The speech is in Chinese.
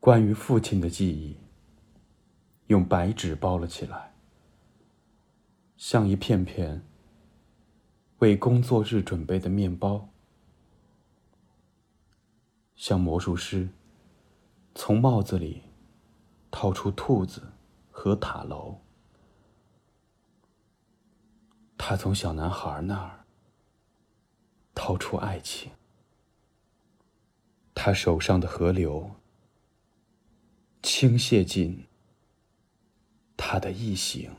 关于父亲的记忆，用白纸包了起来，像一片片为工作日准备的面包，像魔术师从帽子里掏出兔子和塔楼。他从小男孩那儿掏出爱情，他手上的河流倾泻进他的异形。